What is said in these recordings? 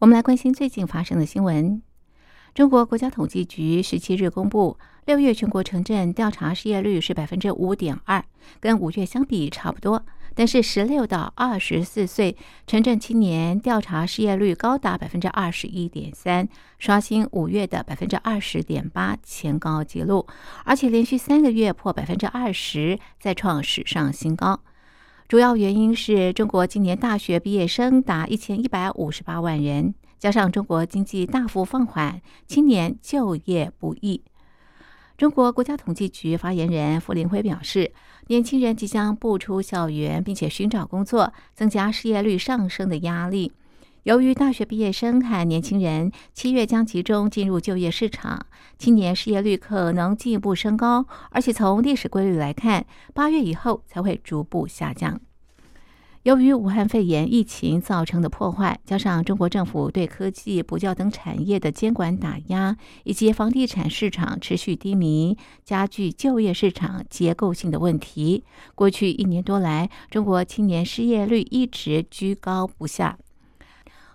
我们来关心最近发生的新闻。中国国家统计局十七日公布，六月全国城镇调查失业率是百分之五点二，跟五月相比差不多。但是十六到二十四岁城镇青年调查失业率高达百分之二十一点三，刷新五月的百分之二十点八前高纪录，而且连续三个月破百分之二十，再创史上新高。主要原因是中国今年大学毕业生达一千一百五十八万人。加上中国经济大幅放缓，青年就业不易。中国国家统计局发言人傅林辉表示，年轻人即将步出校园，并且寻找工作，增加失业率上升的压力。由于大学毕业生和年轻人七月将集中进入就业市场，青年失业率可能进一步升高，而且从历史规律来看，八月以后才会逐步下降。由于武汉肺炎疫情造成的破坏，加上中国政府对科技、补教等产业的监管打压，以及房地产市场持续低迷，加剧就业市场结构性的问题。过去一年多来，中国青年失业率一直居高不下。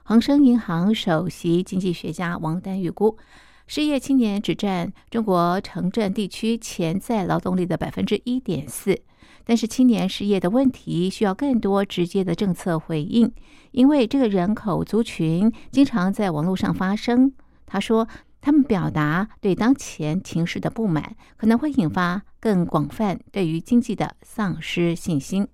恒生银行首席经济学家王丹预估，失业青年只占中国城镇地区潜在劳动力的百分之一点四。但是青年失业的问题需要更多直接的政策回应，因为这个人口族群经常在网络上发声。他说，他们表达对当前情势的不满，可能会引发更广泛对于经济的丧失信心。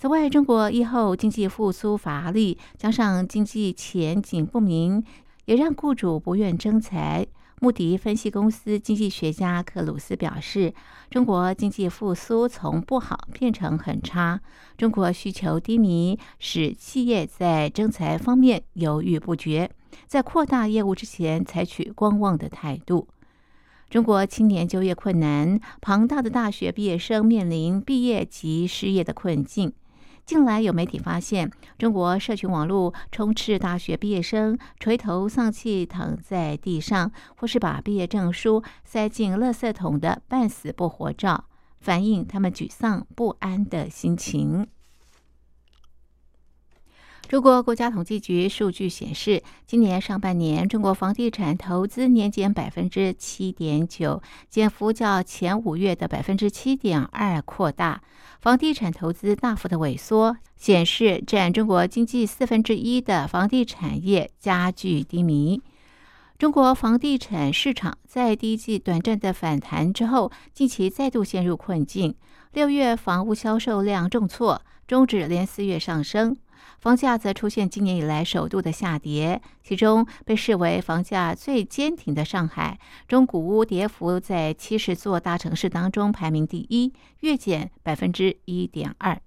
此外，中国疫后经济复苏乏力，加上经济前景不明，也让雇主不愿征才。穆迪分析公司经济学家克鲁斯表示，中国经济复苏从不好变成很差。中国需求低迷，使企业在征才方面犹豫不决，在扩大业务之前采取观望的态度。中国青年就业困难，庞大的大学毕业生面临毕业及失业的困境。近来有媒体发现，中国社群网络充斥大学毕业生垂头丧气躺在地上，或是把毕业证书塞进垃圾桶的半死不活照，反映他们沮丧不安的心情。中国国家统计局数据显示，今年上半年中国房地产投资年减百分之七点九，减幅较前五月的百分之七点二扩大。房地产投资大幅的萎缩，显示占中国经济四分之一的房地产业加剧低迷。中国房地产市场在第一季短暂的反弹之后，近期再度陷入困境。六月房屋销售量重挫，终止连四月上升。房价则出现今年以来首度的下跌，其中被视为房价最坚挺的上海，中古屋跌幅在七十座大城市当中排名第一，月减百分之一点二。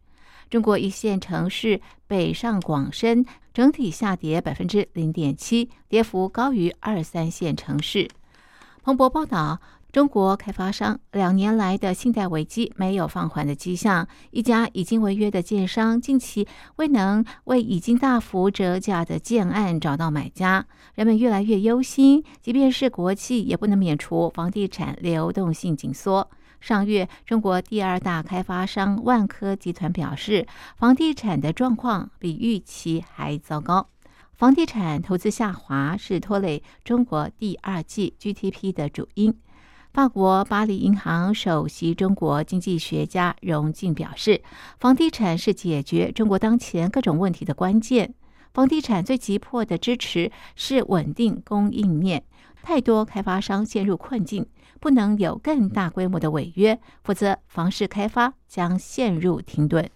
中国一线城市北上广深整体下跌百分之零点七，跌幅高于二三线城市。彭博报道。中国开发商两年来的信贷危机没有放缓的迹象，一家已经违约的建商近期未能为已经大幅折价的建案找到买家，人们越来越忧心。即便是国企，也不能免除房地产流动性紧缩。上月，中国第二大开发商万科集团表示，房地产的状况比预期还糟糕，房地产投资下滑是拖累中国第二季 GDP 的主因。法国巴黎银行首席中国经济学家荣静表示，房地产是解决中国当前各种问题的关键。房地产最急迫的支持是稳定供应面，太多开发商陷入困境，不能有更大规模的违约，否则房市开发将陷入停顿。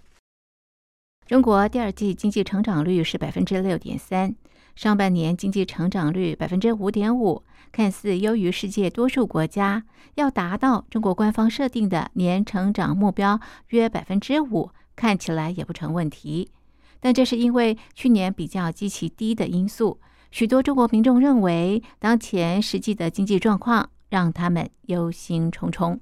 中国第二季经济成长率是百分之六点三。上半年经济成长率百分之五点五，看似优于世界多数国家。要达到中国官方设定的年成长目标约百分之五，看起来也不成问题。但这是因为去年比较极其低的因素。许多中国民众认为，当前实际的经济状况让他们忧心忡忡。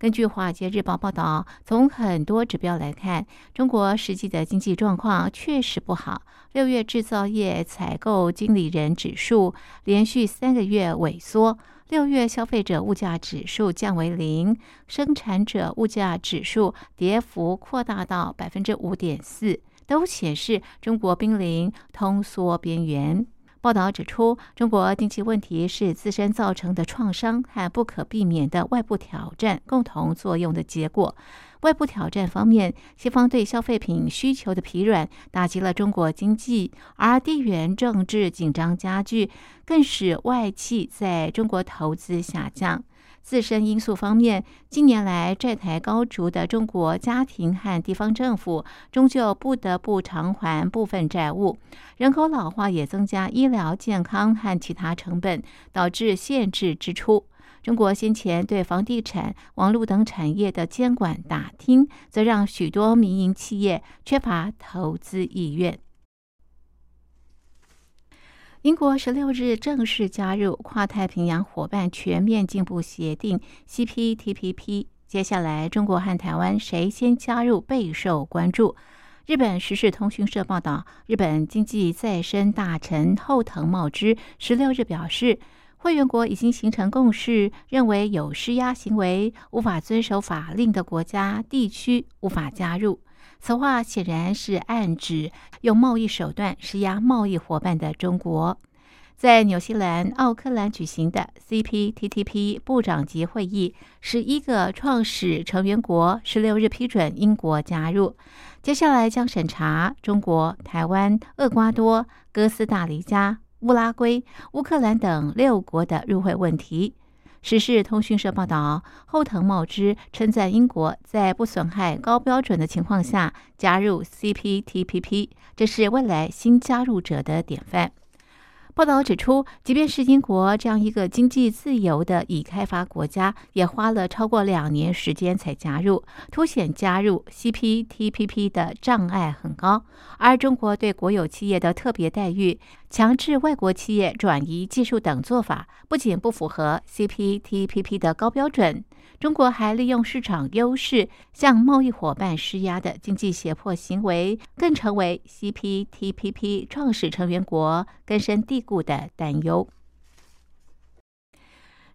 根据《华尔街日报》报道，从很多指标来看，中国实际的经济状况确实不好。六月制造业采购经理人指数连续三个月萎缩，六月消费者物价指数降为零，生产者物价指数跌幅扩大到百分之五点四，都显示中国濒临通缩边缘。报道指出，中国经济问题是自身造成的创伤和不可避免的外部挑战共同作用的结果。外部挑战方面，西方对消费品需求的疲软打击了中国经济，而地缘政治紧张加剧，更使外企在中国投资下降。自身因素方面，近年来债台高筑的中国家庭和地方政府终究不得不偿还部分债务。人口老化也增加医疗健康和其他成本，导致限制支出。中国先前对房地产、网络等产业的监管打听，则让许多民营企业缺乏投资意愿。英国十六日正式加入跨太平洋伙伴全面进步协定 （CPTPP）。接下来，中国和台湾谁先加入备受关注。日本时事通讯社报道，日本经济再生大臣后藤茂之十六日表示，会员国已经形成共识，认为有施压行为、无法遵守法令的国家、地区无法加入。此话显然是暗指用贸易手段施压贸易伙伴的中国。在纽西兰奥克兰举行的 CPTPP 部长级会议，十一个创始成员国十六日批准英国加入，接下来将审查中国、台湾、厄瓜多、哥斯达黎加、乌拉圭、乌克兰等六国的入会问题。时事通讯社报道，后藤茂之称赞英国在不损害高标准的情况下加入 CPTPP，这是未来新加入者的典范。报道指出，即便是英国这样一个经济自由的已开发国家，也花了超过两年时间才加入，凸显加入 CPTPP 的障碍很高。而中国对国有企业的特别待遇、强制外国企业转移技术等做法，不仅不符合 CPTPP 的高标准。中国还利用市场优势向贸易伙伴施压的经济胁迫行为，更成为 CPTPP 创始成员国根深蒂固的担忧。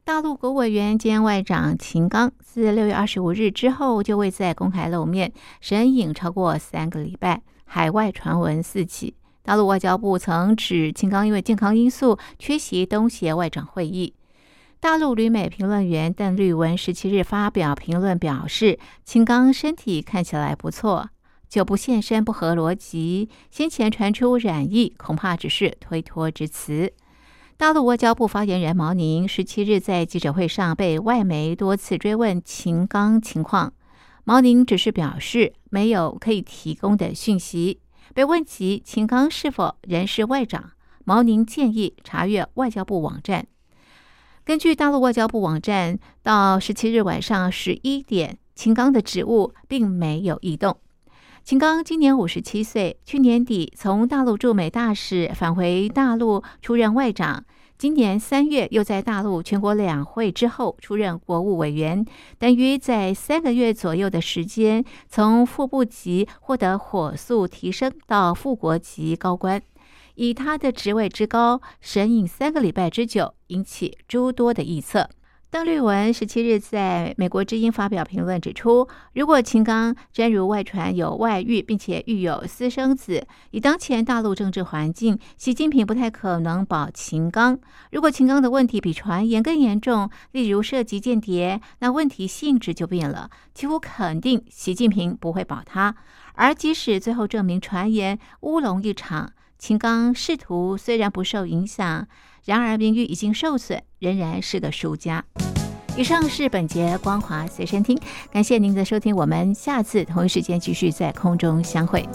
大陆国务委员兼外长秦刚自六月二十五日之后就未再公开露面，神隐超过三个礼拜，海外传闻四起。大陆外交部曾指秦刚因为健康因素缺席东协外长会议。大陆旅美评论员邓绿文十七日发表评论表示，秦刚身体看起来不错，就不现身不合逻辑。先前传出染疫，恐怕只是推脱之词。大陆外交部发言人毛宁十七日在记者会上被外媒多次追问秦刚情况，毛宁只是表示没有可以提供的讯息。被问及秦刚是否仍是外长，毛宁建议查阅外交部网站。根据大陆外交部网站，到十七日晚上十一点，秦刚的职务并没有移动。秦刚今年五十七岁，去年底从大陆驻美大使返回大陆出任外长，今年三月又在大陆全国两会之后出任国务委员，等于在三个月左右的时间，从副部级获得火速提升到副国级高官。以他的职位之高，神隐三个礼拜之久，引起诸多的臆测。邓绿文十七日在美国之音发表评论指出，如果秦刚真如外传有外遇，并且育有私生子，以当前大陆政治环境，习近平不太可能保秦刚。如果秦刚的问题比传言更严重，例如涉及间谍，那问题性质就变了，几乎肯定习近平不会保他。而即使最后证明传言乌龙一场。秦刚仕途虽然不受影响，然而名誉已经受损，仍然是个输家。以上是本节光华随身听，感谢您的收听，我们下次同一时间继续在空中相会。